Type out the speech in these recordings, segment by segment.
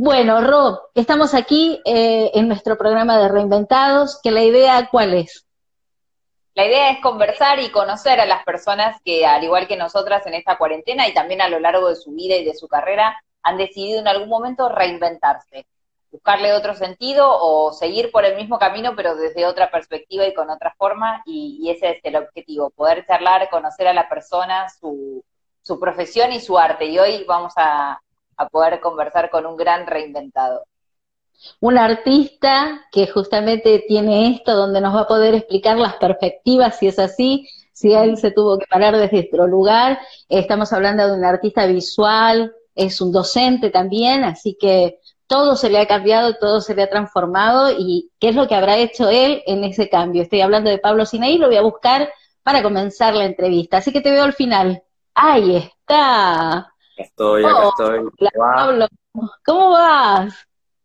Bueno, Ro, estamos aquí eh, en nuestro programa de Reinventados, que la idea, ¿cuál es? La idea es conversar y conocer a las personas que, al igual que nosotras en esta cuarentena y también a lo largo de su vida y de su carrera, han decidido en algún momento reinventarse, buscarle otro sentido o seguir por el mismo camino, pero desde otra perspectiva y con otra forma. Y, ese es el objetivo, poder charlar, conocer a la persona, su profesión y su arte. Y hoy vamos a, a poder conversar con un gran reinventado un artista que justamente tiene esto, donde nos va a poder explicar las perspectivas, si es así, si él se tuvo que parar desde otro lugar. Estamos hablando de un artista visual, es un docente también, así que todo se le ha cambiado, todo se le ha transformado y qué es lo que habrá hecho él en ese cambio. Estoy hablando de Pablo Sinaí, lo voy a buscar para comenzar la entrevista, así que te veo al final. Ahí está. Estoy, acá estoy. Pablo, ¿cómo vas?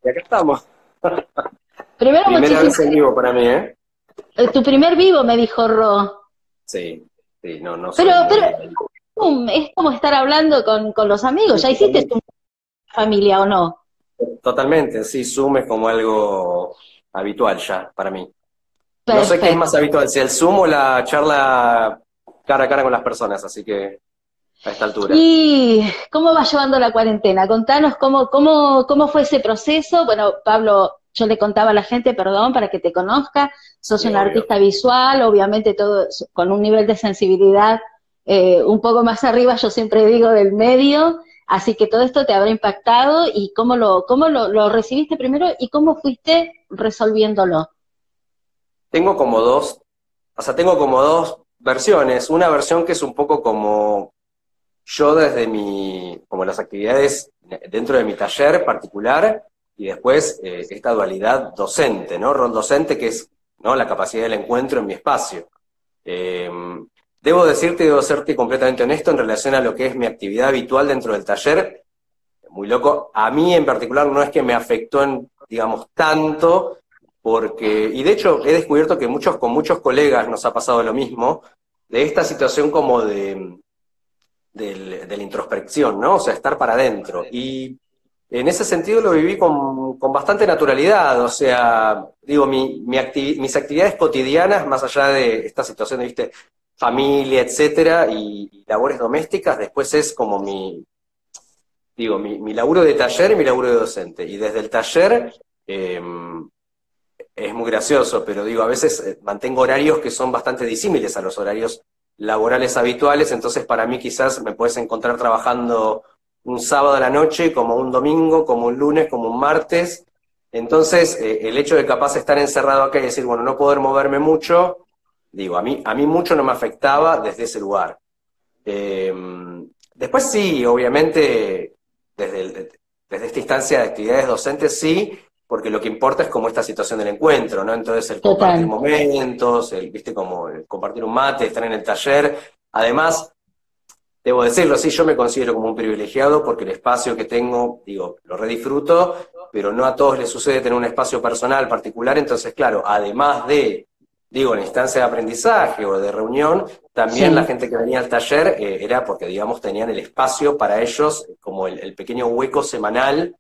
Y acá estamos. Primero, Primera vez en vivo para mí, ¿eh? ¿eh? Tu primer vivo, me dijo Ro. Sí, sí, no, no Pero, pero es como estar hablando con, con los amigos. ¿Ya hiciste tu familia o no? Totalmente, sí, Zoom es como algo habitual ya para mí. No sé qué es más habitual, si el Zoom o la charla cara a cara con las personas, así que a esta altura. ¿Y cómo va llevando la cuarentena? Contanos cómo, cómo, cómo fue ese proceso. Bueno, Pablo, yo le contaba a la gente, perdón, para que te conozca, sos un artista visual, obviamente todo con un nivel de sensibilidad eh, un poco más arriba, yo siempre digo, del medio, así que todo esto te habrá impactado y cómo lo, cómo lo, lo recibiste primero y cómo fuiste resolviéndolo. Tengo como dos, o sea, tengo como dos versiones. Una versión que es un poco como yo desde mi, como las actividades dentro de mi taller particular y después eh, esta dualidad docente, ¿no? Rol docente que es ¿no? la capacidad del encuentro en mi espacio. Em, debo decirte, debo serte completamente honesto en relación a lo que es mi actividad habitual dentro del taller. Muy loco. A mí en particular no es que me afectó en, digamos, tanto, porque, y de hecho he descubierto que muchos, con muchos colegas nos ha pasado lo mismo, de esta situación como de, de la introspección, ¿no? O sea, estar para adentro. Y en ese sentido lo viví con, bastante naturalidad, o sea, digo, mi, mis actividades cotidianas, más allá de esta situación de, viste, familia, etcétera, y, labores domésticas, después es como mi, digo, mi, laburo de taller y mi laburo de docente. Y desde el taller, em, es muy gracioso, pero digo, a veces eh, mantengo horarios que son bastante disímiles a los horarios laborales habituales, entonces para mí quizás me puedes encontrar trabajando un sábado a la noche, como un domingo, como un lunes, como un martes. Entonces, eh, el hecho de capaz estar encerrado acá y decir, bueno, no poder moverme mucho, digo, a mí, a mí mucho no me afectaba desde ese lugar. Em, después sí, obviamente, desde, desde esta instancia de actividades docentes sí, porque lo que importa es como esta situación del encuentro, ¿no? Entonces el compartir momentos, el, viste, como compartir un mate, estar en el taller. Además, debo decirlo, sí, yo me considero como un privilegiado porque el espacio que tengo, digo, lo redisfruto, pero no a todos les sucede tener un espacio personal particular, entonces, claro, además de, digo, la instancia de aprendizaje o de reunión, también la gente que venía al taller eh, era porque, digamos, tenían el espacio para ellos, como el pequeño hueco semanal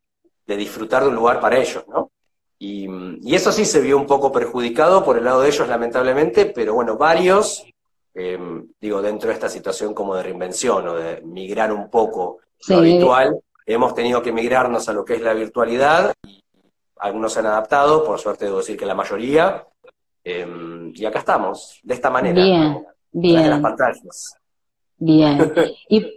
de disfrutar de un lugar para ellos, ¿no? Y, eso sí se vio un poco perjudicado por el lado de ellos, lamentablemente, pero bueno, varios, eh, digo, dentro de esta situación como de reinvención o de migrar un poco lo habitual, hemos tenido que migrarnos a lo que es la virtualidad y algunos se han adaptado, por suerte debo decir que la mayoría, eh, y acá estamos, de esta manera. Bien, bien. las pantallas. Bien. Y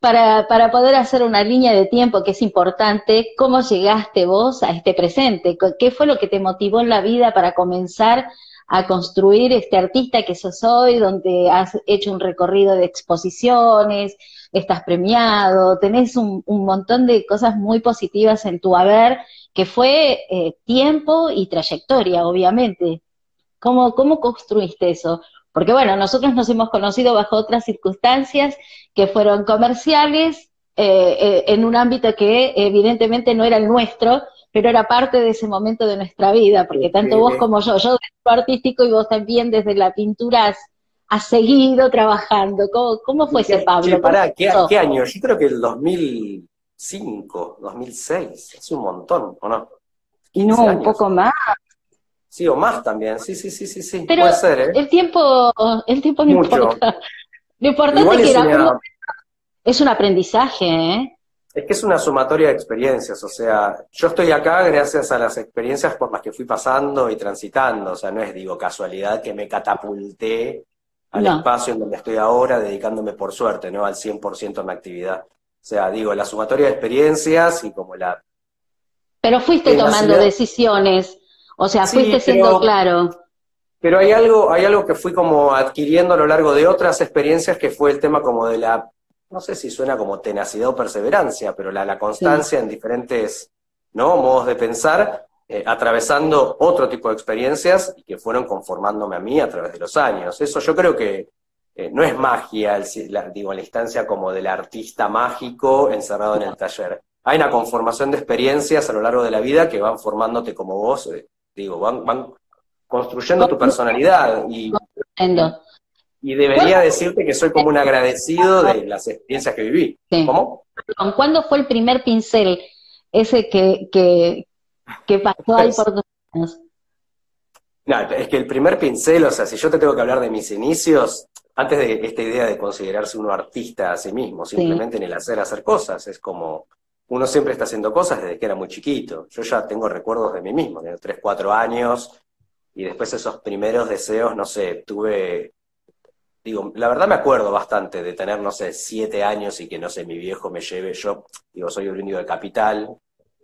para, para poder hacer una línea de tiempo que es importante, ¿cómo llegaste vos a este presente? ¿Qué fue lo que te motivó en la vida para comenzar a construir este artista que sos hoy, donde has hecho un recorrido de exposiciones, estás premiado, tenés un, un montón de cosas muy positivas en tu haber, que fue eh, tiempo y trayectoria, obviamente. ¿Cómo, ¿Cómo construiste eso? Porque bueno, nosotros nos hemos conocido bajo otras circunstancias que fueron comerciales, eh, eh, en un ámbito que evidentemente no era el nuestro, pero era parte de ese momento de nuestra vida, porque tanto vos como yo, yo desde lo artístico y vos también desde la pintura has, seguido trabajando. ¿Cómo, cómo fue ese Pablo? ¿qué, año? Yo creo que el 2000, 2005, 2006, hace un montón, ¿o no? Y no, un poco más. Sí, o más también, sí, sí, sí, sí, sí. Pero puede ser, ¿eh? el tiempo, el tiempo no importa. Lo importante es que es un aprendizaje, ¿eh? Es que es una sumatoria de experiencias, o sea, yo estoy acá gracias a las experiencias por las que fui pasando y transitando, o sea, no es, digo, casualidad que me catapulté al espacio en donde estoy ahora, dedicándome por suerte, ¿no? Al 100% a mi actividad. O sea, digo, la sumatoria de experiencias y como la... Pero fuiste tomando decisiones, o sea, fuiste siendo claro. Pero hay algo, hay algo que fui como adquiriendo a lo largo de otras experiencias que fue el tema como de la no sé si suena como tenacidad o perseverancia, pero la, constancia en diferentes ¿no? modos de pensar, eh, atravesando otro tipo de experiencias y que fueron conformándome a mí a través de los años. Eso yo creo que eh, no es magia, la, digo, la instancia como del artista mágico encerrado en el taller. Hay una conformación de experiencias a lo largo de la vida que van formándote como vos, eh, digo, van, van construyendo tu personalidad y, y debería decirte que soy como un agradecido de las experiencias que viví. ¿Cómo? ¿Cuándo fue el primer pincel ese que, que, pasó ahí por tus manos? No, es que el primer pincel, o sea, si yo te tengo que hablar de mis inicios, antes de esta idea de considerarse uno artista a sí mismo, simplemente en el hacer, hacer cosas, es como, uno siempre está haciendo cosas desde que era muy chiquito. Yo ya tengo recuerdos de mí mismo, de 3, 4 años, y después esos primeros deseos, no sé, tuve digo, la verdad me acuerdo bastante de tener, no sé, siete años y que, no sé, mi viejo me lleve, yo, digo, soy oriundo de Capital,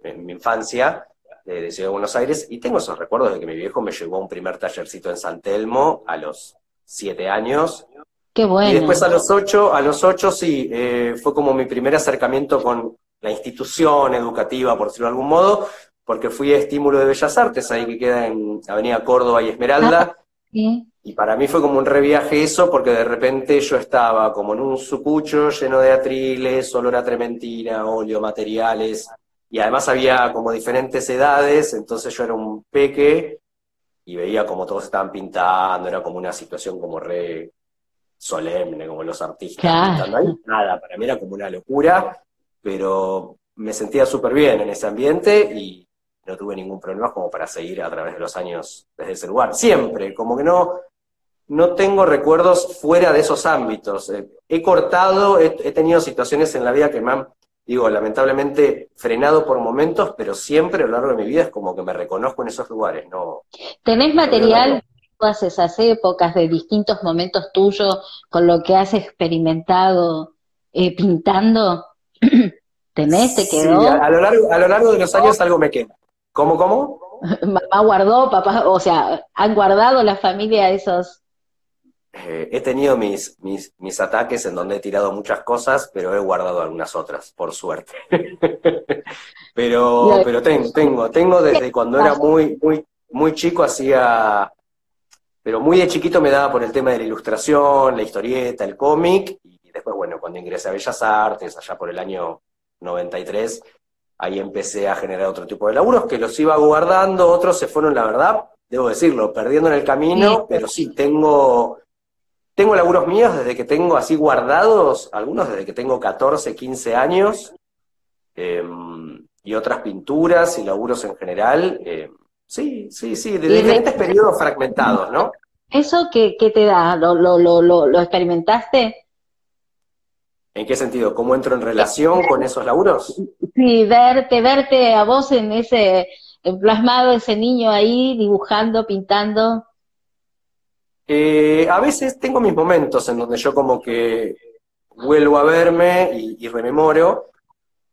en mi infancia, de, Ciudad de Buenos Aires, y tengo esos recuerdos de que mi viejo me llevó a un primer tallercito en San Telmo a los siete años. Qué bueno. Y después a los ocho, a los ocho sí, eh, fue como mi primer acercamiento con la institución educativa, por decirlo de algún modo, porque fui a Estímulo de Bellas Artes, ahí que queda en Avenida Córdoba y Esmeralda. Ah, ¿Sí? Y para mí fue como un reviaje eso, porque de repente yo estaba como en un sucucho lleno de atriles, olor a trementina, óleo, materiales, y además había como diferentes edades, entonces yo era un peque y veía como todos estaban pintando, era como una situación como re solemne, como los artistas pintando ahí. Nada, para mí era como una locura, pero me sentía súper bien en ese ambiente y no tuve ningún problema como para seguir a través de los años desde ese lugar. Siempre, como que no, no tengo recuerdos fuera de esos ámbitos. Eh, he cortado, he, tenido situaciones en la vida que me han, digo, lamentablemente frenado por momentos, pero siempre a lo largo de mi vida es como que me reconozco en esos lugares. No, ¿Tenés material todas esas épocas, de distintos momentos tuyos, con lo que has experimentado eh, pintando? ¿Tenés? ¿Te quedó? Sí, a, lo largo, a lo largo de los años algo me queda. ¿Cómo, cómo? Mamá guardó, papá, o sea, han guardado la familia esos eh, he tenido mis, mis, mis, ataques en donde he tirado muchas cosas, pero he guardado algunas otras, por suerte. pero pero tengo, tengo, tengo desde cuando era muy, muy, muy chico, hacía, pero muy de chiquito me daba por el tema de la ilustración, la historieta, el cómic, y después, bueno, cuando ingresé a Bellas Artes, allá por el año 93, ahí empecé a generar otro tipo de laburos que los iba guardando, otros se fueron, la verdad, debo decirlo, perdiendo en el camino, pero sí, tengo tengo laburos míos desde que tengo así guardados, algunos desde que tengo 14, 15 años, em, y otras pinturas y laburos en general. Em, sí, sí, sí, de diferentes periodos fragmentados, ¿no? ¿Eso qué, te da? ¿Lo, lo, lo, lo, experimentaste? ¿En qué sentido? ¿Cómo entro en relación con esos laburos? Sí, verte, verte a vos en ese plasmado, ese niño ahí dibujando, pintando. Eh, a veces tengo mis momentos en donde yo como que vuelvo a verme y, rememoro,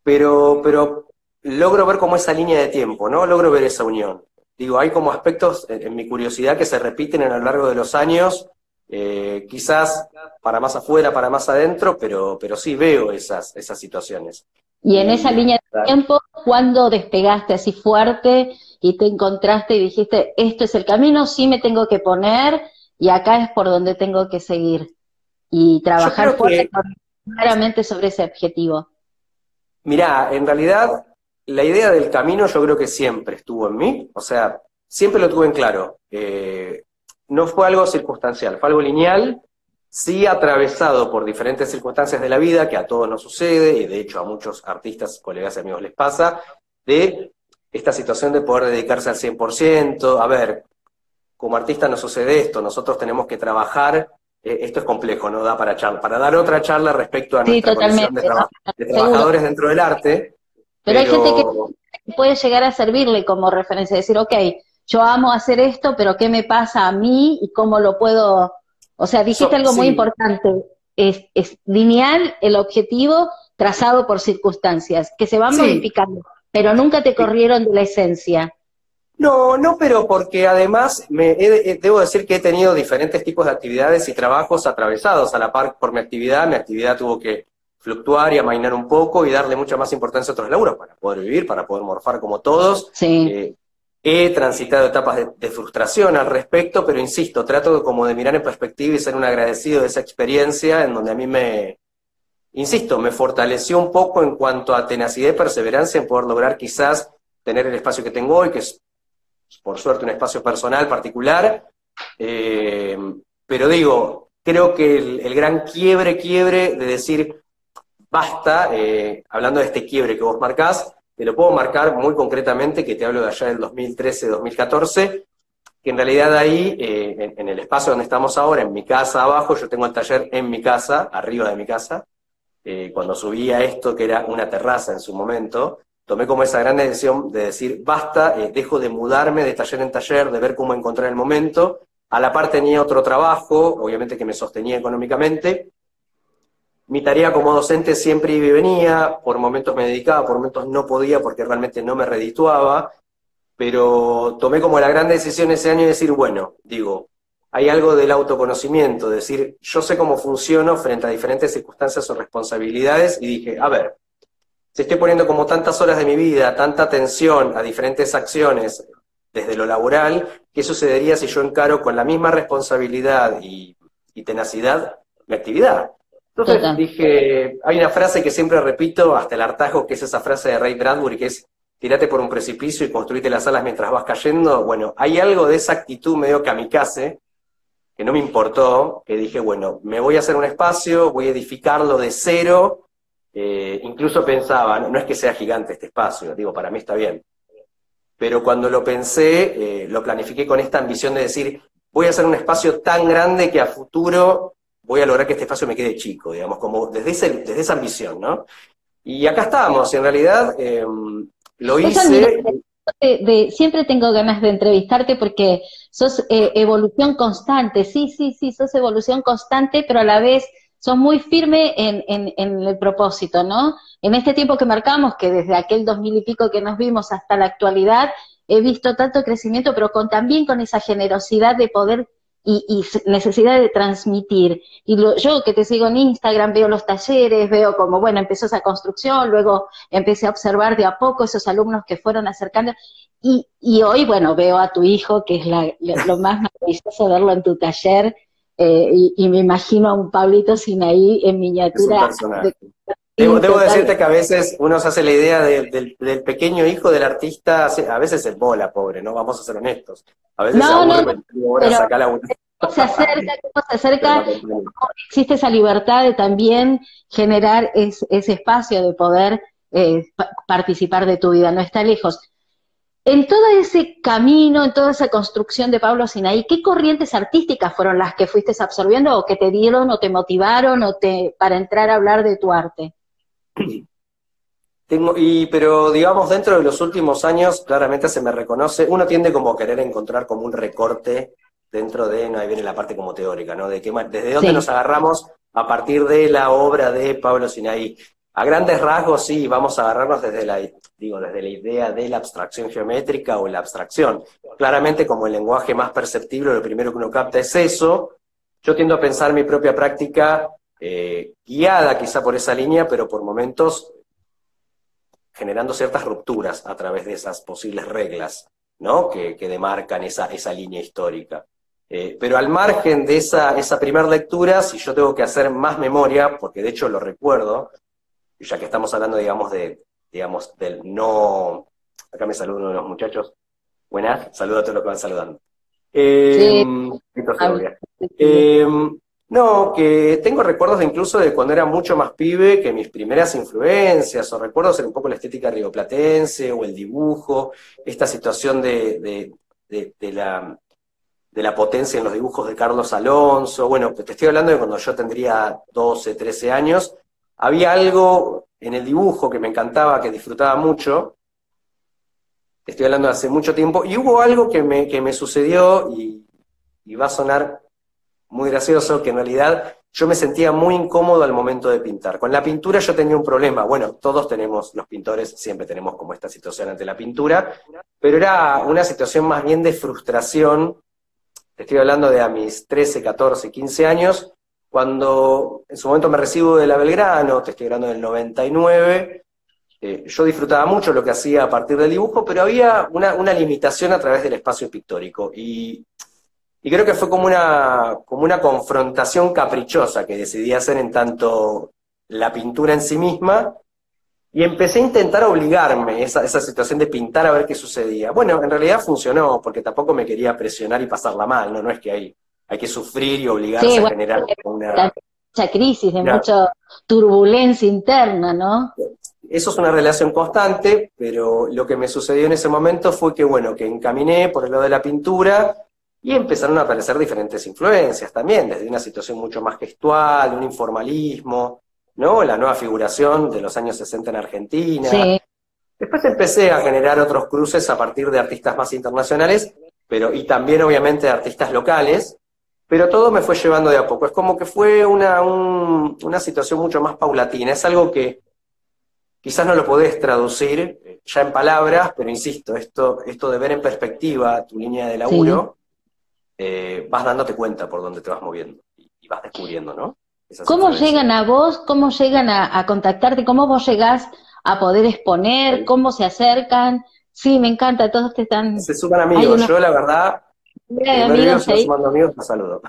pero, pero logro ver como esa línea de tiempo, ¿no? Logro ver esa unión. Digo, hay como aspectos en, mi curiosidad que se repiten a lo largo de los años, eh, quizás para más afuera, para más adentro, pero, pero sí veo esas, esas situaciones. Y en esa línea de tiempo, ¿cuándo despegaste así fuerte y te encontraste y dijiste, esto es el camino, sí me tengo que poner y acá es por donde tengo que seguir y trabajar claramente sobre ese objetivo. Mirá, en realidad la idea del camino yo creo que siempre estuvo en mí, o sea, siempre lo tuve en claro. Eh, no fue algo circunstancial, fue algo lineal sí atravesado por diferentes circunstancias de la vida, que a todos nos sucede, y de hecho a muchos artistas, colegas y amigos les pasa, de esta situación de poder dedicarse al 100%. A ver, como artista nos sucede esto, nosotros tenemos que trabajar, eh, esto es complejo, no da para charla, para dar otra charla respecto a nuestra condición de, trabajadores dentro del arte. Pero, hay gente que puede llegar a servirle como referencia, decir, ok, yo amo hacer esto, pero ¿qué me pasa a mí y cómo lo puedo o sea, dijiste algo muy importante, es, lineal el objetivo trazado por circunstancias, que se van modificando, pero nunca te corrieron de la esencia. No, no, pero porque además me debo decir que he tenido diferentes tipos de actividades y trabajos atravesados a la par por mi actividad. Mi actividad tuvo que fluctuar y amainar un poco y darle mucha más importancia a otros laburos para poder vivir, para poder morfar como todos. Sí. Eh, He transitado etapas de, frustración al respecto, pero insisto, trato como de mirar en perspectiva y ser un agradecido de esa experiencia en donde a mí me, insisto, me fortaleció un poco en cuanto a tenacidad y perseverancia en poder lograr quizás tener el espacio que tengo hoy, que es por suerte un espacio personal particular. Eh, pero digo, creo que el, gran quiebre, quiebre de decir, basta, eh, hablando de este quiebre que vos marcás, te lo puedo marcar muy concretamente, que te hablo de allá del 2013-2014, que en realidad ahí, eh, en, el espacio donde estamos ahora, en mi casa abajo, yo tengo el taller en mi casa, arriba de mi casa, eh, cuando subí a esto, que era una terraza en su momento, tomé como esa gran decisión de decir, basta, eh, dejo de mudarme de taller en taller, de ver cómo encontrar el momento. A la par tenía otro trabajo, obviamente que me sostenía económicamente, mi tarea como docente siempre iba y venía, por momentos me dedicaba, por momentos no podía porque realmente no me redituaba, pero tomé como la gran decisión ese año de decir, bueno, digo, hay algo del autoconocimiento, decir, yo sé cómo funciono frente a diferentes circunstancias o responsabilidades, y dije, a ver, si estoy poniendo como tantas horas de mi vida, tanta atención a diferentes acciones desde lo laboral, ¿qué sucedería si yo encaro con la misma responsabilidad y, y tenacidad mi actividad? Entonces dije, hay una frase que siempre repito hasta el hartazgo, que es esa frase de Ray Bradbury, que es, tirate por un precipicio y construite las alas mientras vas cayendo. Bueno, hay algo de esa actitud medio kamikaze, que no me importó, que dije, bueno, me voy a hacer un espacio, voy a edificarlo de cero. Eh, incluso pensaba, no, es que sea gigante este espacio, digo, para mí está bien. Pero cuando lo pensé, eh, lo planifiqué con esta ambición de decir, voy a hacer un espacio tan grande que a futuro voy a lograr que este espacio me quede chico, digamos, como desde, desde esa ambición, ¿no? Y acá estamos, en realidad em, lo hice... siempre tengo ganas de entrevistarte porque sos eh, evolución constante, sí, sí, sí, sos evolución constante, pero a la vez sos muy firme en, en, el propósito, ¿no? En este tiempo que marcamos, que desde aquel dos mil y pico que nos vimos hasta la actualidad, he visto tanto crecimiento, pero con, también con esa generosidad de poder y, necesidad de transmitir. Y yo que te sigo en Instagram, veo los talleres, veo como, bueno, empezó esa construcción, luego empecé a observar de a poco esos alumnos que fueron acercando. Y, y hoy, bueno, veo a tu hijo, que es lo más maravilloso verlo en tu taller, eh, y, me imagino a un Pablito Sinaí en miniatura. Debo, decirte que a veces uno se hace la idea del, pequeño hijo del artista, a veces es bola, pobre, ¿no? Vamos a ser honestos. A veces no, no, se acerca, se acerca, existe esa libertad de también generar ese espacio de poder eh, participar de tu vida, no está lejos. En todo ese camino, en toda esa construcción de Pablo Sinaí, ¿qué corrientes artísticas fueron las que fuiste absorbiendo o que te dieron o te motivaron o te, para entrar a hablar de tu arte? Tengo, y, pero digamos, dentro de los últimos años, claramente se me reconoce, uno tiende como a querer encontrar como un recorte dentro de, no, ahí viene la parte como teórica, ¿no? De que, desde dónde nos agarramos a partir de la obra de Pablo Sinaí. A grandes rasgos, sí, vamos a agarrarnos desde la, digo, desde la idea de la abstracción geométrica o la abstracción. Claramente, como el lenguaje más perceptible, lo primero que uno capta es eso. Yo tiendo a pensar mi propia práctica eh, guiada quizá por esa línea, pero por momentos generando ciertas rupturas a través de esas posibles reglas, ¿no? Que, demarcan esa, esa línea histórica. Eh, pero al margen de esa, esa primera lectura, si yo tengo que hacer más memoria, porque de hecho lo recuerdo, ya que estamos hablando, digamos, de, digamos, del no... Acá me saludan uno de los muchachos. Buenas, saludo a todos los que van saludando. Eh, No, que tengo recuerdos incluso de cuando era mucho más pibe, que mis primeras influencias, o recuerdos era un poco la estética rioplatense, o el dibujo, esta situación de, de, la, de la potencia en los dibujos de Carlos Alonso. Bueno, te estoy hablando de cuando yo tendría 12, 13 años. Había algo en el dibujo que me encantaba, que disfrutaba mucho. Estoy hablando de hace mucho tiempo. Y hubo algo que me, que me sucedió y va a sonar muy gracioso, que en realidad yo me sentía muy incómodo al momento de pintar. Con la pintura yo tenía un problema, bueno, todos tenemos, los pintores siempre tenemos como esta situación ante la pintura, pero era una situación más bien de frustración, te estoy hablando de a mis 13, 14, 15 años, cuando en su momento me recibo de la Belgrano, te estoy hablando del 99, eh, yo disfrutaba mucho lo que hacía a partir del dibujo, pero había una, una limitación a través del espacio pictórico. Y y creo que fue como una, como una confrontación caprichosa que decidí hacer en tanto la pintura en sí misma, y empecé a intentar obligarme esa, esa situación de pintar a ver qué sucedía. Bueno, en realidad funcionó, porque tampoco me quería presionar y pasarla mal, no, no es que hay, hay que sufrir y obligarse a generar una... Mucha crisis, de mucha turbulencia interna, ¿no? Eso es una relación constante, pero lo que me sucedió en ese momento fue que, bueno, que encaminé por el lado de la pintura, y empezaron a aparecer diferentes influencias también, desde una situación mucho más gestual, un informalismo, ¿no? La nueva figuración de los años 60 en Argentina. Después empecé a generar otros cruces a partir de artistas más internacionales, pero y también obviamente de artistas locales, pero todo me fue llevando de a poco. Es como que fue una, una situación mucho más paulatina. Es algo que quizás no lo podés traducir ya en palabras, pero insisto, esto, esto de ver en perspectiva tu línea de laburo, eh, vas dándote cuenta por dónde te vas moviendo y, vas descubriendo, ¿no? ¿Cómo llegan a vos? ¿Cómo llegan a, contactarte? ¿Cómo vos llegás a poder exponer? ¿Cómo se acercan? Sí, me encanta, todos te están... Se suman amigos, yo la verdad... amigos, sumando amigos, te saludo.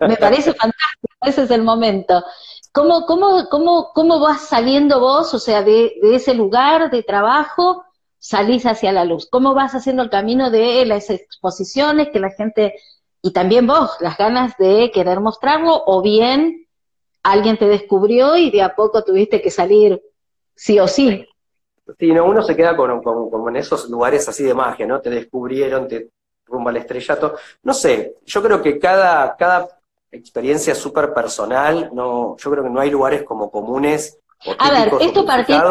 Me parece fantástico, ese es el momento. ¿Cómo, cómo, cómo, cómo vas saliendo vos, o sea, de, de ese lugar de trabajo, salís hacia la luz? ¿Cómo vas haciendo el camino de las exposiciones, que la gente y también vos, las ganas de querer mostrarlo, o bien alguien te descubrió y de a poco tuviste que salir sí o sí. Sí, no, uno se queda como en esos lugares así de magia, ¿no? Te descubrieron, te rumba al estrellato. No sé, yo creo que cada, cada experiencia súper personal, no, yo creo que no hay lugares como comunes. a ver, esto partiendo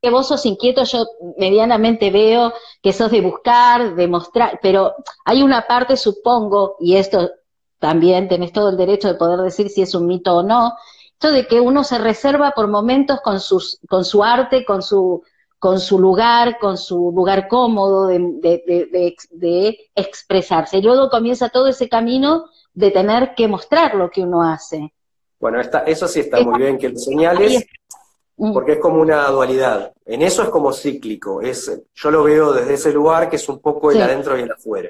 que vos sos inquieto, yo medianamente veo que sos de buscar, de mostrar, pero hay una parte, supongo, y esto también tenés todo el derecho de poder decir si es un mito o no, esto de que uno se reserva por momentos con, sus, con su arte, con su, con su lugar, con su lugar cómodo de, de, de, expresarse. Y luego comienza todo ese camino de tener que mostrar lo que uno hace. Bueno, eso sí está muy bien que lo señales. Mm. porque es como una dualidad. En eso es como cíclico, es, yo lo veo desde ese lugar que es un poco el adentro y el afuera.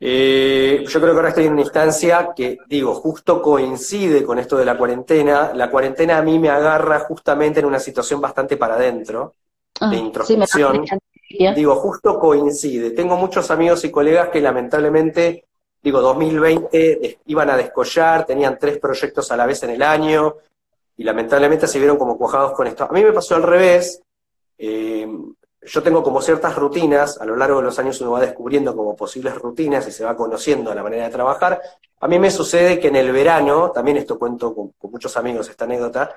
Eh, yo creo que ahora estoy en una instancia que, digo, justo coincide con esto de la cuarentena. La cuarentena a mí me agarra justamente en una situación bastante para adentro, ah, de introspección. digo, justo coincide. Tengo muchos amigos y colegas que lamentablemente, digo, 2020 iban a descollar, tenían tres proyectos a la vez en el año, y lamentablemente se vieron como cuajados con esto. A mí me pasó al revés. Eh, yo tengo como ciertas rutinas, a lo largo de los años uno va descubriendo como posibles rutinas y se va conociendo la manera de trabajar. A mí me sucede que en el verano, también esto cuento con, muchos amigos esta anécdota,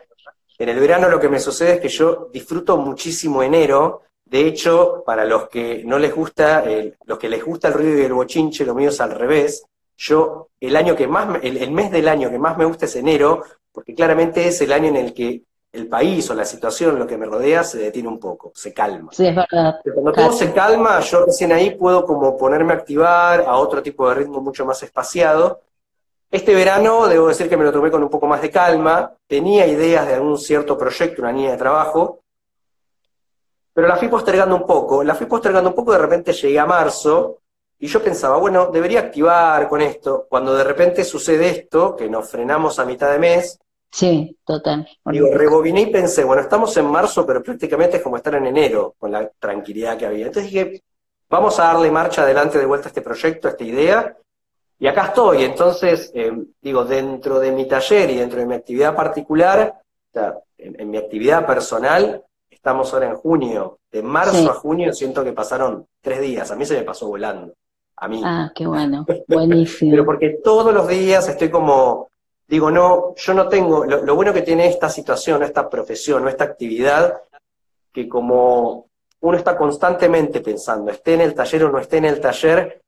en el verano lo que me sucede es que yo disfruto muchísimo enero. De hecho, para los que no les gusta, los que les gusta el ruido y el bochinche, lo mío es al revés. Yo, el año que más, el mes del año que más me gusta es enero, porque claramente es el año en el que el país o la situación, lo que me rodea, se detiene un poco, se calma. Sí, es verdad. Cuando todo se calma, yo recién ahí puedo como ponerme a activar a otro tipo de ritmo mucho más espaciado. Este verano, debo decir que me lo tomé con un poco más de calma, tenía ideas de algún cierto proyecto, una línea de trabajo, pero la fui postergando un poco. La fui postergando un poco, de repente llegué a marzo, y yo pensaba, bueno, debería activar con esto. Cuando de repente sucede esto, que nos frenamos a mitad de mes, Sí, total. Digo, rebobiné y pensé, bueno, estamos en marzo, pero prácticamente es como estar en enero, con la tranquilidad que había. Entonces dije, vamos a darle marcha adelante de vuelta a este proyecto, a esta idea. y acá estoy, entonces, eh, digo, dentro de mi taller y dentro de mi actividad particular, en, mi actividad personal, estamos ahora en junio, de marzo a junio siento que pasaron tres días, a mí se me pasó volando, a mí. Ah, qué bueno, buenísimo. Pero porque todos los días estoy como, digo, no, yo no tengo, lo, lo bueno que tiene esta situación, esta profesión, esta actividad, que como uno está constantemente pensando, esté en el taller o no esté en el taller,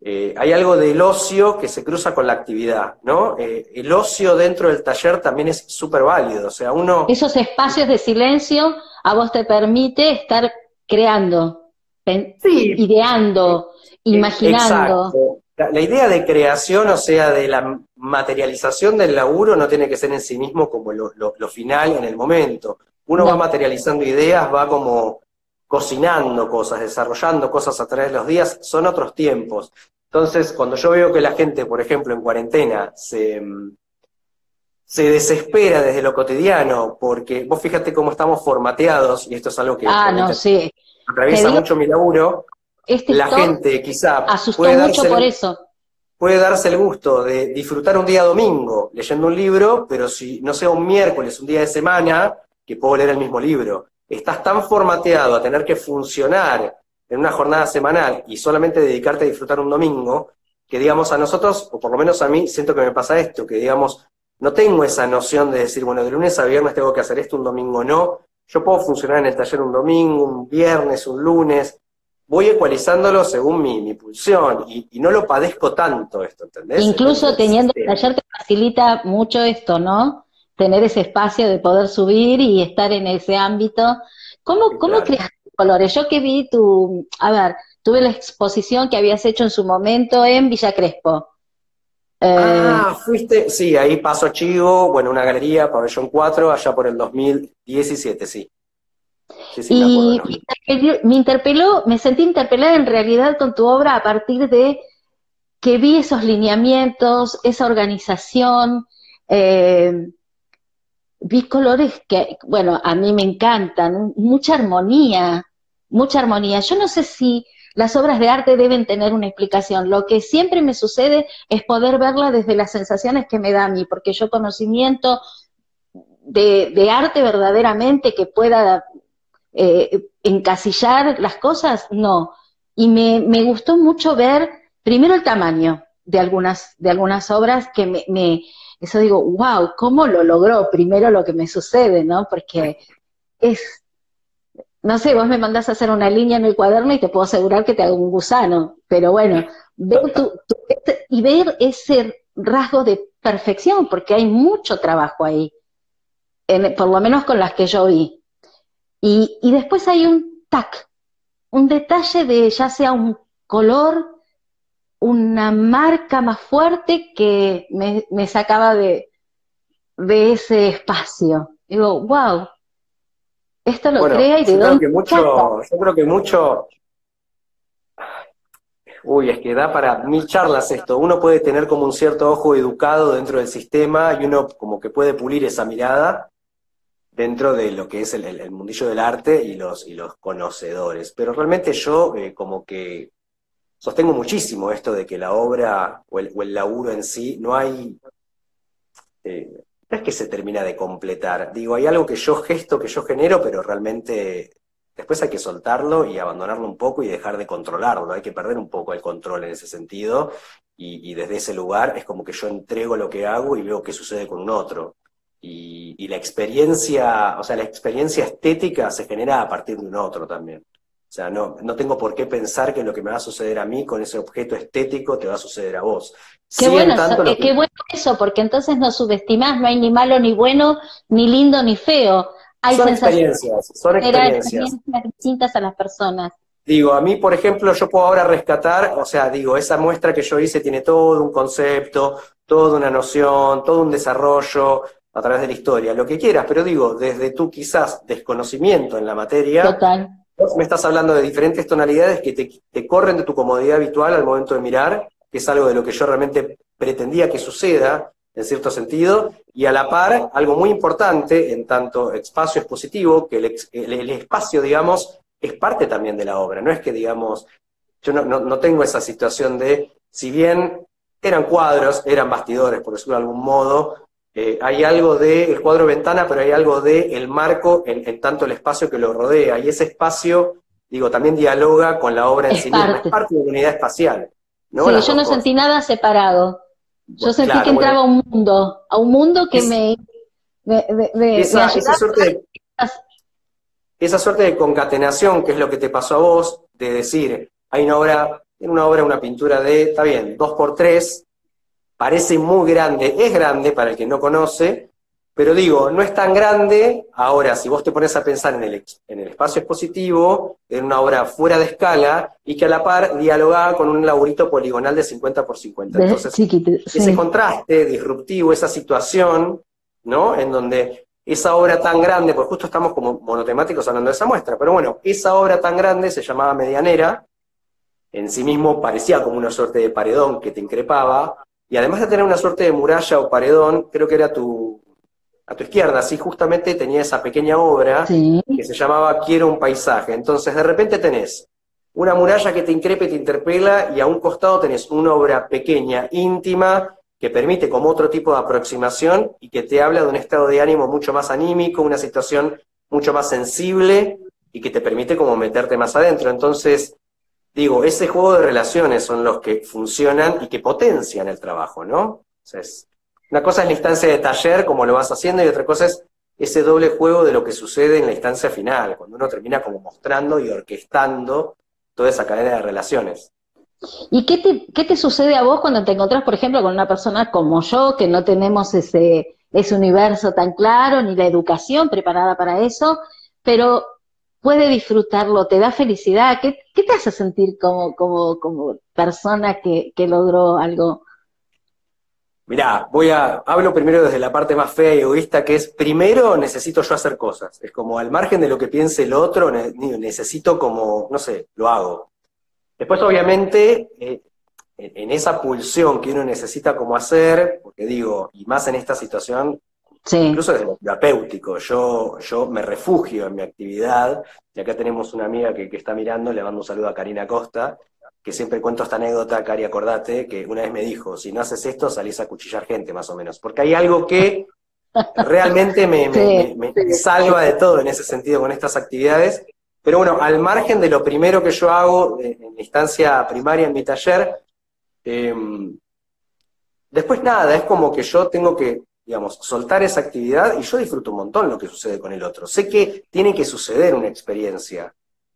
eh, hay algo del ocio que se cruza con la actividad, ¿no? Eh, el ocio dentro del taller también es súper válido, o sea, uno... Esos espacios de silencio a vos te permite estar creando, ideando, eh, La, idea de creación, o sea, de la materialización del laburo no tiene que ser en sí mismo como lo, final en el momento. Uno va materializando ideas, va como cocinando cosas, desarrollando cosas a través de los días, son otros tiempos. Entonces, cuando yo veo que la gente, por ejemplo, en cuarentena, se, se desespera desde lo cotidiano, porque vos fíjate cómo estamos formateados, y esto es algo que ah, no, sí. atraviesa mucho mi laburo, este la gente quizá asustó puede mucho por eso. Puede darse el gusto de disfrutar un día domingo leyendo un libro, pero si no sea un miércoles, un día de semana, que puedo leer el mismo libro estás tan formateado a tener que funcionar en una jornada semanal y solamente dedicarte a disfrutar un domingo, que digamos a nosotros, o por lo menos a mí, siento que me pasa esto, que digamos, no tengo esa noción de decir, bueno, de lunes a viernes tengo que hacer esto, un domingo no. Yo puedo funcionar en el taller un domingo, un viernes, un lunes. Voy ecualizándolo según mi, mi pulsión y, no lo padezco tanto esto, ¿entendés? Incluso teniendo el taller te facilita mucho esto, ¿no? tener ese espacio de poder subir y estar en ese ámbito. ¿Cómo, cómo creas colores? Yo que vi tu, a ver, tuve la exposición que habías hecho en su momento en Villa Crespo. Eh, ah, fuiste, sí, ahí paso Chivo, bueno, una galería, pabellón 4, allá por el 2017, sí. y me, interpeló, me sentí interpelada en realidad con tu obra a partir de que vi esos lineamientos, esa organización, eh, vi colores que, bueno, a mí me encantan, mucha armonía, mucha armonía. Yo no sé si las obras de arte deben tener una explicación. Lo que siempre me sucede es poder verla desde las sensaciones que me da a mí, porque yo conocimiento de, arte verdaderamente que pueda eh, encasillar las cosas, no. Y me, me, gustó mucho ver primero el tamaño de algunas, de algunas obras que me, eso digo, wow, ¿cómo lo logró? Primero lo que me sucede, ¿no? Porque es, no sé, vos me mandás a hacer una línea en el cuaderno y te puedo asegurar que te hago un gusano, pero bueno, ver tu, y ver ese rasgo de perfección, porque hay mucho trabajo ahí, por lo menos con las que yo vi. Y, y después hay un tac, un detalle de ya sea un color, una marca más fuerte que me, sacaba de, de, ese espacio. Digo, wow, esto lo crea y de dónde. mucho, yo creo que mucho. Uy, es que da para mil charlas esto. Uno puede tener como un cierto ojo educado dentro del sistema y uno como que puede pulir esa mirada dentro de lo que es el, mundillo del arte y los, y conocedores. Pero realmente yo eh, como que sostengo muchísimo esto de que la obra o el, laburo en sí no hay, eh, no es que se termina de completar. Digo, hay algo que yo gesto, que yo genero, pero realmente después hay que soltarlo y abandonarlo un poco y dejar de controlarlo. Hay que perder un poco el control en ese sentido. Y, desde ese lugar es como que yo entrego lo que hago y veo qué sucede con un otro. Y, y la experiencia, o sea, la experiencia estética se genera a partir de un otro también. O sea, no, no tengo por qué pensar que lo que me va a suceder a mí con ese objeto estético te va a suceder a vos. Qué, bueno, eh, qué bueno eso, porque entonces no subestimás, no hay ni malo ni bueno, ni lindo ni feo. Hay son experiencias, son experiencias. distintas a las personas. Digo, a mí, por ejemplo, yo puedo ahora rescatar, o sea, digo, esa muestra que yo hice tiene todo un concepto, toda una noción, todo un desarrollo a través de la historia, lo que quieras, pero digo, desde tu quizás desconocimiento en la materia, Total Vos me estás hablando de diferentes tonalidades que te, corren de tu comodidad habitual al momento de mirar, que es algo de lo que yo realmente pretendía que suceda, en cierto sentido, y a la par, algo muy importante en tanto espacio expositivo, que el, espacio, digamos, es parte también de la obra. No es que, digamos, yo no, no, tengo esa situación de, si bien eran cuadros, eran bastidores, por decirlo de algún modo, eh, hay algo del cuadro ventana, pero hay algo del el marco en, tanto el espacio que lo rodea, y ese espacio, digo, también dialoga con la obra en sí misma, es parte de una unidad espacial. ¿no? Sí, yo no sentí nada separado. Yo sentí que entraba a un mundo, a un mundo que me, esa, suerte de, esa suerte de concatenación, que es lo que te pasó a vos, de decir, hay una obra, una obra, una pintura de, está bien, dos por tres, parece muy grande, es grande para el que no conoce, pero digo, no es tan grande, ahora si vos te pones a pensar en el, en el espacio expositivo, en una obra fuera de escala, y que a la par dialogaba con un laburito poligonal de 50 por 50. Entonces, ese contraste disruptivo, esa situación, ¿no? En donde esa obra tan grande, pues justo estamos como monotemáticos hablando de esa muestra, pero bueno, esa obra tan grande se llamaba Medianera, en sí mismo parecía como una suerte de paredón que te increpaba, y además de tener una suerte de muralla o paredón, creo que era tu, a tu izquierda, así justamente tenía esa pequeña obra que se llamaba Quiero un paisaje. Entonces de repente tenés una muralla que te increpe, te interpela, y a un costado tenés una obra pequeña, íntima, que permite como otro tipo de aproximación y que te habla de un estado de ánimo mucho más anímico, una situación mucho más sensible y que te permite como meterte más adentro. Entonces, digo, ese juego de relaciones son los que funcionan y que potencian el trabajo, ¿no? Una cosa es la instancia de taller, como lo vas haciendo, y otra cosa es ese doble juego de lo que sucede en la instancia final, cuando uno termina como mostrando y orquestando toda esa cadena de relaciones. ¿Y qué te, qué te sucede a vos cuando te encontrás, por ejemplo, con una persona como yo, que no tenemos ese, ese universo tan claro, ni la educación preparada para eso, pero puede disfrutarlo, te da felicidad. ¿Qué, te hace sentir como, como, como persona que, logró algo? Mirá, voy a, hablo primero desde la parte más fea y egoísta, que es, primero necesito yo hacer cosas. Es como al margen de lo que piense el otro, necesito como, no sé, lo hago. Después, obviamente, eh, en esa pulsión que uno necesita como hacer, porque digo, y más en esta situación, Incluso desde lo terapéutico, yo, yo me refugio en mi actividad, y acá tenemos una amiga que, está mirando, le mando un saludo a Karina Costa, que siempre cuento esta anécdota, Cari, acordate, que una vez me dijo, si no haces esto, salís a cuchillar gente, más o menos, porque hay algo que realmente me, salva de todo en ese sentido con estas actividades, pero bueno, al margen de lo primero que yo hago en instancia primaria en mi taller, em, después nada, es como que yo tengo que digamos, soltar esa actividad y yo disfruto un montón lo que sucede con el otro. Sé que tiene que suceder una experiencia,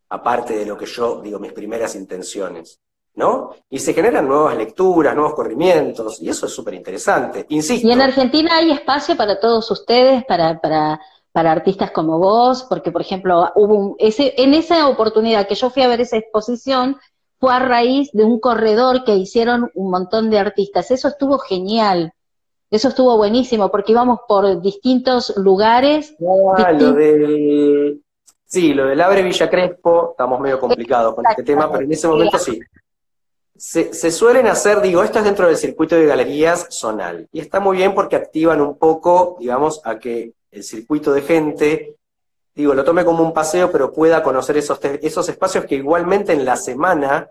aparte de lo que yo digo, mis primeras intenciones, ¿no? Y se generan nuevas lecturas, nuevos corrimientos, y eso es súper interesante. Insisto. Y en Argentina hay espacio para todos ustedes, para, para, para artistas como vos, porque, por ejemplo, hubo ese, en esa oportunidad que yo fui a ver esa exposición, fue a raíz de un corredor que hicieron un montón de artistas. Eso estuvo genial eso estuvo buenísimo porque íbamos por distintos lugares. Ah, lo del... Sí, lo del Abre Villa Crespo, estamos medio complicados con este tema, pero en ese momento sí. Se, se, suelen hacer, digo, esto es dentro del circuito de galerías zonal. Y está muy bien porque activan un poco, digamos, a que el circuito de gente, digo, lo tome como un paseo, pero pueda conocer esos, esos espacios que igualmente en la semana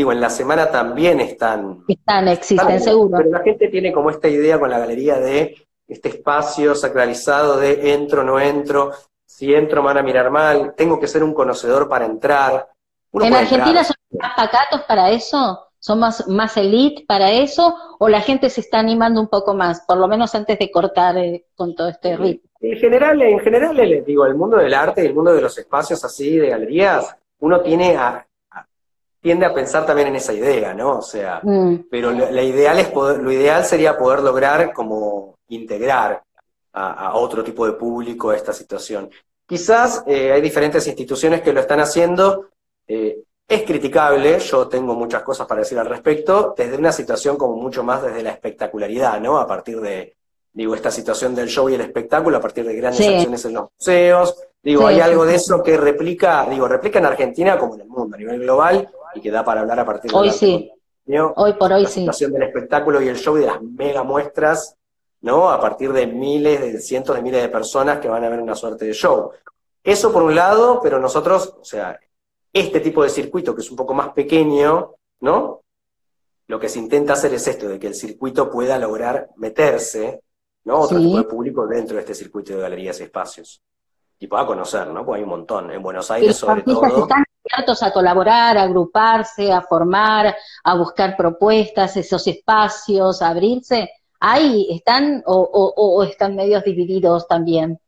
digo, en la semana también están... Están, existen, seguro. Pero la gente tiene como esta idea con la galería de este espacio sacralizado de entro, no entro, si entro me van a mirar mal, tengo que ser un conocedor para entrar. ¿En Argentina son más pacatos para eso? ¿Son más, más elite para eso? ¿O la gente se está animando un poco más, por lo menos antes de cortar eh, con todo este ritmo? En general, en general, digo, el mundo del arte, el mundo de los espacios así, de galerías, uno tiene a, tiende a pensar también en esa idea, ¿no? O sea, mm. pero lo, ideal es lo ideal sería poder lograr como integrar a, otro tipo de público a esta situación. Quizás eh, hay diferentes instituciones que lo están haciendo. Eh, es criticable, yo tengo muchas cosas para decir al respecto, desde una situación como mucho más desde la espectacularidad, ¿no? A partir de, digo, esta situación del show y el espectáculo, a parir de grandes acciones en los museos. Digo, hay algo de eso que replica, digo, replica en Argentina como en el mundo, a nivel global, y que da para hablar a partir de hoy sí. hoy por hoy la situación del espectáculo y el show y de las mega muestras, ¿no? A partir de miles, de cientos de miles de personas que van a ver una suerte de show. Eso por un lado, pero nosotros, o sea, este tipo de circuito que es un poco más pequeño, ¿no? lo que se intenta hacer es esto, de que el circuito pueda lograr meterse, ¿no? Otro tipo de público dentro de este circuito de galerías y espacios. Y pueda conocer, ¿no? Porque hay un montón. En Buenos Aires, sobre todo. están abiertos a colaborar, a agruparse, a formar, a buscar propuestas, esos espacios, a abrirse. ¿Hay, están o están medios divididos también?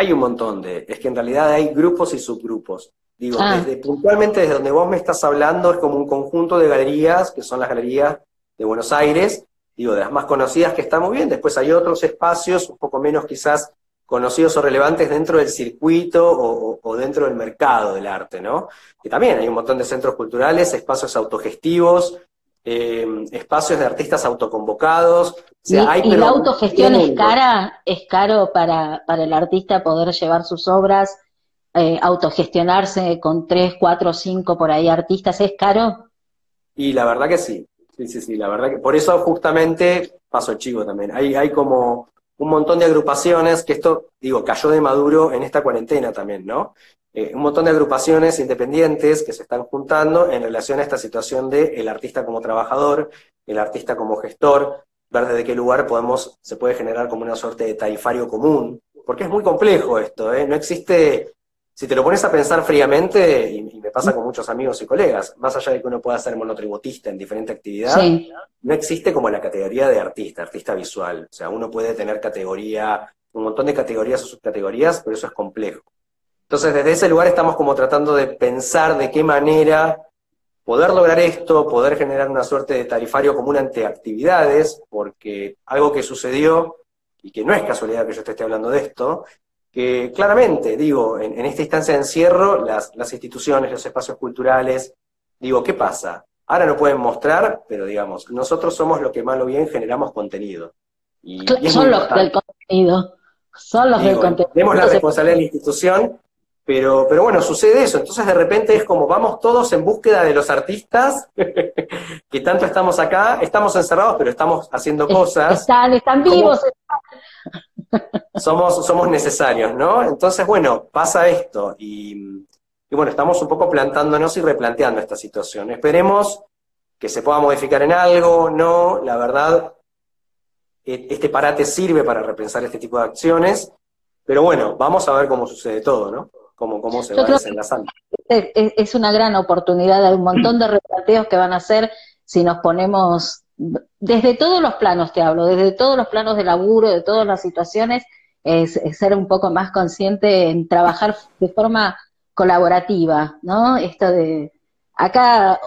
Hay un montón de, es que en realidad hay grupos y subgrupos. Digo, ah. desde, puntualmente desde donde vos me estás hablando es como un conjunto de galerías, que son las galerías de Buenos Aires, digo, de las más conocidas que están muy bien. Después hay otros espacios, un poco menos quizás conocidos o relevantes dentro del circuito o, dentro del mercado del arte, ¿no? Que también hay un montón de centros culturales, espacios autogestivos, eh, espacios de artistas autoconvocados. ¿Y, la autogestión es cara? ¿Es caro para, para el artista poder llevar sus obras, eh, autogestionarse con tres, cuatro, cinco por ahí artistas? ¿Es caro? Y la verdad que sí. Sí, sí, sí, la verdad que por eso justamente paso chivo también. Hay, hay como un montón de agrupaciones que esto, digo, cayó de maduro en esta cuarentena también, ¿no? Eh, un montón de agrupaciones independientes que se están juntando en relación a esta situación de el artista como trabajador, el artista como gestor, ver desde qué lugar podemos, se puede generar como una suerte de tarifario común, porque es muy complejo esto, ¿eh? no existe, si te lo pones a pensar fríamente, y, me pasa con muchos amigos y colegas, más allá de que uno pueda ser monotributista en diferente actividad, no existe como la categoría de artista, artista visual, o sea, uno puede tener categoría, un montón de categorías o subcategorías, pero eso es complejo. Entonces, desde ese lugar estamos como tratando de pensar de qué manera poder lograr esto, poder generar una suerte de tarifario común ante actividades, porque algo que sucedió, y que no es casualidad que yo te esté hablando de esto, que claramente, digo, en, esta instancia de encierro, las, instituciones, los espacios culturales, digo, ¿qué pasa? Ahora no pueden mostrar, pero digamos, nosotros somos los que más o bien generamos contenido. Y, son los del contenido. Son los del contenido. Tenemos la responsabilidad de la institución pero, pero bueno, sucede eso. Entonces de repente es como vamos todos en búsqueda de los artistas, que tanto estamos acá, estamos encerrados, pero estamos haciendo cosas. Están, están vivos. Somos, somos necesarios, ¿no? Entonces, bueno, pasa esto. Y, y bueno, estamos un poco plantándonos y replanteando esta situación. Esperemos que se pueda modificar en algo, no, la verdad, e, este parate sirve para repensar este tipo de acciones, pero bueno, vamos a ver cómo sucede todo, ¿no? cómo, se va desenlazando. Es, una gran oportunidad, hay un montón de replanteos que van a hacer si nos ponemos, desde todos los planos te hablo, desde todos los planos de laburo, de todas las situaciones, es, ser un poco más consciente en trabajar de forma colaborativa, ¿no? Esto de, acá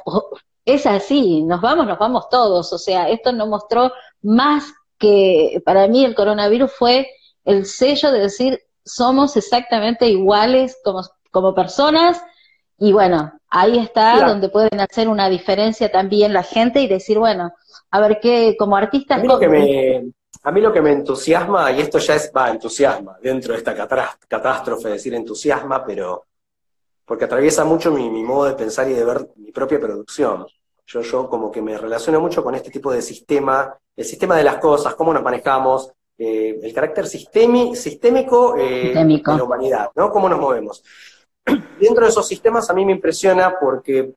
es así, nos vamos, nos vamos todos, o sea, esto nos mostró más que, para mí el coronavirus fue el sello de decir, somos exactamente iguales como, como personas y bueno, ahí está donde pueden hacer una diferencia también la gente y decir, bueno, a ver qué, como artistas... A mí, lo que me, a mí lo que me entusiasma, y esto ya es, va, entusiasma, dentro de esta catástrofe, decir entusiasma, pero porque atraviesa mucho mi, mi, modo de pensar y de ver mi propia producción. Yo, yo como que me relaciono mucho con este tipo de sistema, el sistema de las cosas, cómo nos manejamos, eh, el carácter sistémico, eh, de la humanidad, ¿no? Cómo nos movemos. Dentro de esos sistemas a mí me impresiona porque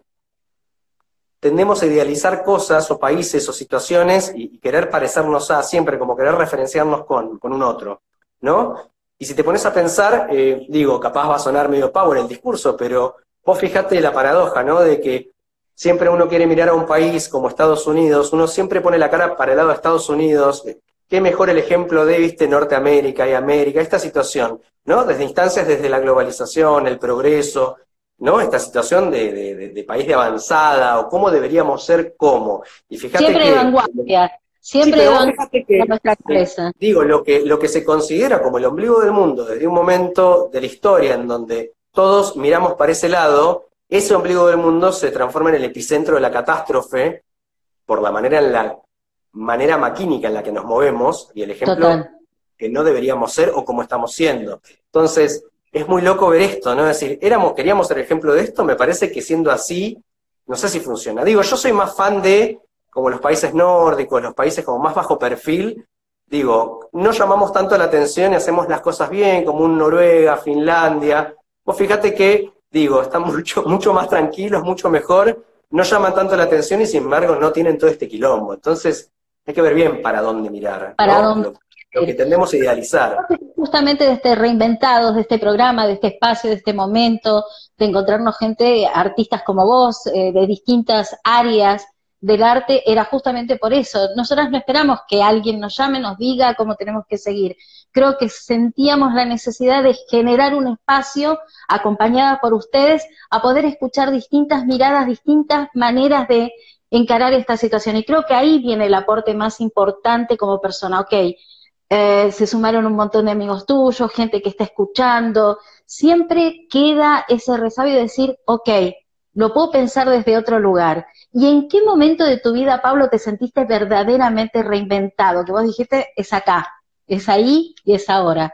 tendemos a idealizar cosas o países o situaciones y, querer parecernos a siempre, como querer referenciarnos con, un otro, ¿no? Y si te pones a pensar, eh, digo, capaz va a sonar medio power el discurso, pero vos fíjate la paradoja, ¿no? De que siempre uno quiere mirar a un país como Estados Unidos, uno siempre pone la cara para el lado de Estados Unidos, qué mejor el ejemplo de, viste, Norteamérica y América, esta situación, ¿no? Desde instancias desde la globalización, el progreso, ¿no? Esta situación de, país de avanzada, o cómo deberíamos ser como. Y fíjate siempre que, de vanguardia, siempre de vanguardia nuestra empresa. Digo, lo que, lo que se considera como el ombligo del mundo desde un momento de la historia en donde todos miramos para ese lado, ese ombligo del mundo se transforma en el epicentro de la catástrofe por la manera en la manera maquínica en la que nos movemos y el ejemplo que no deberíamos ser o como estamos siendo. Entonces, es muy loco ver esto, ¿no? Es decir, éramos, queríamos ser ejemplo de esto, me parece que siendo así, no sé si funciona. Digo, yo soy más fan de, como los países nórdicos, los países como más bajo perfil, digo, no llamamos tanto la atención y hacemos las cosas bien, como un Noruega, Finlandia. Vos fíjate que, digo, están mucho, mucho más tranquilos, mucho mejor, no llaman tanto la atención y sin embargo no tienen todo este quilombo. Entonces, hay que ver bien para dónde mirar. Para dónde. Lo, que tendemos a idealizar. Justamente de este reinventados, de este programa, de este espacio, de este momento, de encontrarnos gente, artistas como vos, eh, de distintas áreas, del arte era justamente por eso. Nosotras no esperamos que alguien nos llame, nos diga cómo tenemos que seguir. Creo que sentíamos la necesidad de generar un espacio acompañada por ustedes a poder escuchar distintas miradas, distintas maneras de encarar esta situación. Y creo que ahí viene el aporte más importante como persona. Ok, eh, se sumaron un montón de amigos tuyos, gente que está escuchando. Siempre queda ese resabio de decir, ok, lo puedo pensar desde otro lugar. ¿Y en qué momento de tu vida, Pablo, te sentiste verdaderamente reinventado? Que vos dijiste, es acá, es ahí y es ahora.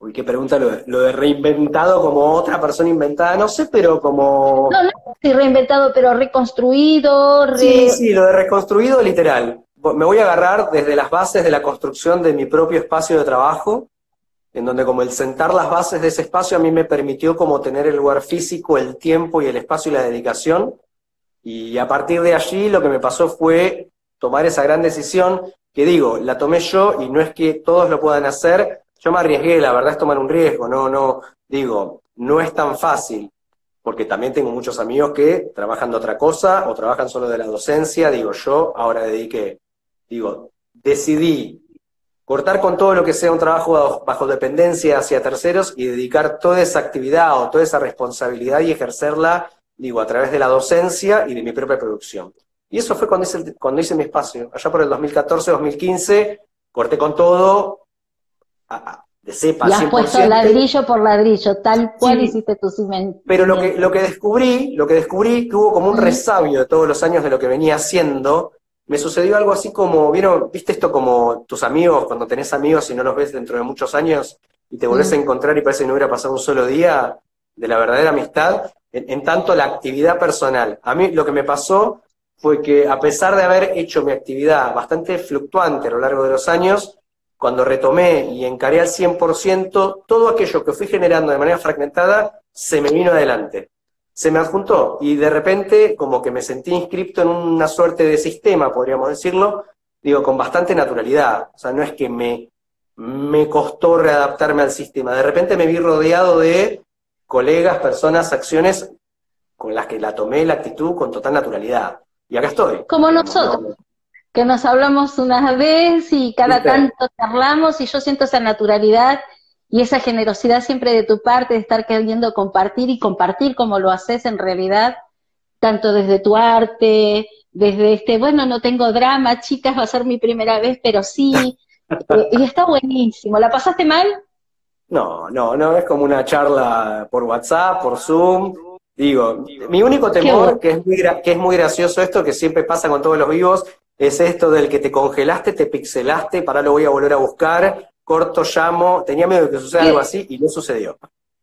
Uy, qué pregunta lo de, reinventado como otra persona inventada, no sé, pero como... No, no sí, reinventado, pero reconstruido. Sí, sí, lo de reconstruido literal. Me voy a agarrar desde las bases de la construcción de mi propio espacio de trabajo, en donde como el sentar las bases de ese espacio a mí me permitió como tener el lugar físico, el tiempo y el espacio y la dedicación. Y a partir de allí lo que me pasó fue tomar esa gran decisión, que digo, la tomé yo y no es que todos lo puedan hacer, yo me arriesgué, la verdad es tomar un riesgo, no, no, digo, no es tan fácil, porque también tengo muchos amigos que trabajan de otra cosa o trabajan solo de la docencia, digo, yo ahora dediqué, digo, decidí cortar con todo lo que sea un trabajo bajo, dependencia hacia terceros y dedicar toda esa actividad o toda esa responsabilidad y ejercerla, digo, a través de la docencia y de mi propia producción. Y eso fue cuando hice, cuando hice mi espacio. Allá por el 2014-2015, corté con todo, de cepa. Y has puesto ladrillo por ladrillo, tal cual hiciste tu cimento. Pero lo que, lo que descubrí, lo que descubrí que hubo como un resabio de todos los años de lo que venía haciendo, me sucedió algo así como, ¿vieron? ¿Viste esto como tus amigos, cuando tenés amigos y no los ves dentro de muchos años y te volvés a encontrar y parece que no hubiera pasado un solo día de la verdadera amistad? En, tanto, la actividad personal. A mí lo que me pasó fue que a pesar de haber hecho mi actividad bastante fluctuante a lo largo de los años, cuando retomé y encaré al 100%, todo aquello que fui generando de manera fragmentada se me vino adelante se me adjuntó y de repente como que me sentí inscripto en una suerte de sistema, podríamos decirlo, digo, con bastante naturalidad. O sea, no es que me, me costó readaptarme al sistema. De repente me vi rodeado de colegas, personas, acciones con las que la tomé la actitud con total naturalidad. Y acá estoy. Como nosotros, que nos hablamos una vez y cada tanto charlamos y yo siento esa naturalidad y esa generosidad siempre de tu parte de estar queriendo compartir y compartir como lo haces en realidad, tanto desde tu arte, desde este, bueno, no tengo drama, chicas, va a ser mi primera vez, pero sí, eh, y está buenísimo. ¿La pasaste mal? No, no, no, es como una charla por WhatsApp, por Zoom. Digo, mi único temor, que es, muy que es muy gracioso esto, que siempre pasa con todos los vivos, es esto del que te congelaste, te pixelaste, para lo voy a volver a buscar, corto, llamo, tenía miedo de que suceda algo así y no sucedió.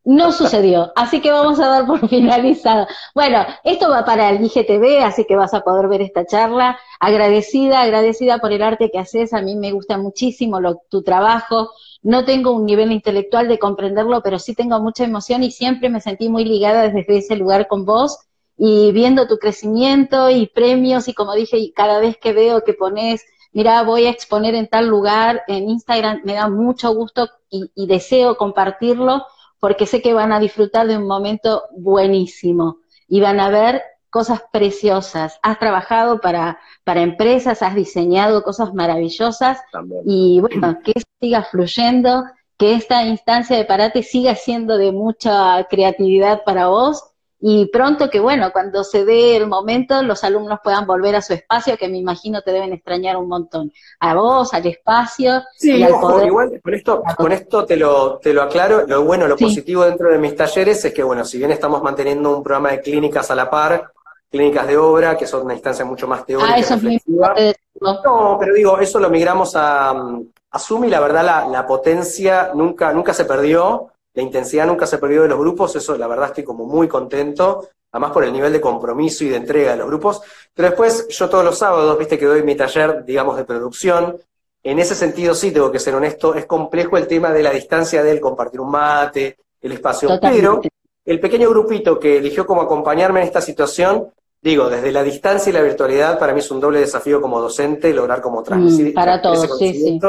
No sucedió, así que vamos a dar por finalizada. Bueno, esto va para el IGTV, así que vas a poder ver esta charla. Agradecida, agradecida por el arte que haces, a mí me gusta muchísimo tu trabajo. No tengo un nivel intelectual de comprenderlo, pero sí tengo mucha emoción y siempre me sentí muy ligada desde ese lugar con vos y viendo tu crecimiento y premios y como dije, cada vez que veo que pones mira, voy a exponer en tal lugar, en Instagram, me da mucho gusto y, deseo compartirlo porque sé que van a disfrutar de un momento buenísimo y van a ver cosas preciosas. Has trabajado para, para empresas, has diseñado cosas maravillosas y bueno, que siga fluyendo, que esta instancia de parate siga siendo de mucha creatividad para vos y pronto que, bueno, cuando se dé el momento, los alumnos puedan volver a su espacio, que me imagino te deben extrañar un montón. A vos, al espacio. Sí, y al poder... igual, con esto, con esto te lo, te lo aclaro. Lo bueno, lo positivo dentro de mis talleres es que, bueno, si bien estamos manteniendo un programa de clínicas a la par, clínicas de obra, que son una instancia mucho más teórica. Ah, eso es No, pero digo, eso lo migramos a, a Zoom y la verdad la, la potencia nunca, nunca se perdió la intensidad nunca se perdió de los grupos, eso la verdad estoy como muy contento, además por el nivel de compromiso y de entrega de los grupos. Pero después yo todos los sábados, viste que doy mi taller, digamos, de producción, en ese sentido sí tengo que ser honesto, es complejo el tema de la distancia del compartir un mate, el espacio, pero el pequeño grupito que eligió como acompañarme en esta situación, digo, desde la distancia y la virtualidad, para mí es un doble desafío como docente lograr como transmitir Mm, para todos, ese sí, sí.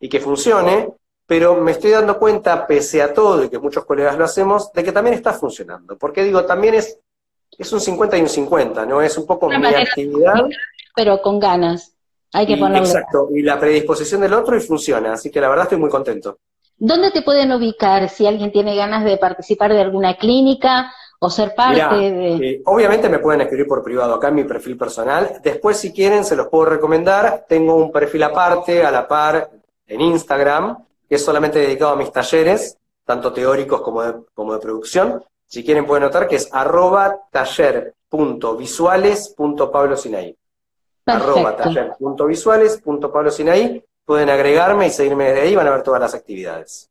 y que funcione, pero me estoy dando cuenta, pese a todo, y que muchos colegas lo hacemos, de que también está funcionando. Porque digo, también es, es un 50 y un 50, ¿no? Es un poco Una mi actividad. Pero con ganas. Hay que ponerle. exacto, y la predisposición del otro y funciona. Así que la verdad estoy muy contento. ¿Dónde te pueden ubicar si alguien tiene ganas de participar de alguna clínica o ser parte Mirá, de... eh, obviamente me pueden escribir por privado acá en mi perfil personal. Después, si quieren, se los puedo recomendar. Tengo un perfil aparte, a la par, en Instagram, que es solamente dedicado a mis talleres, tanto teóricos como de, como de producción. Si quieren, pueden notar que es arroba taller.visuales.pablosinaí. Arroba taller.visuales.pablosinaí. Pueden agregarme y seguirme desde ahí, van a ver todas las actividades.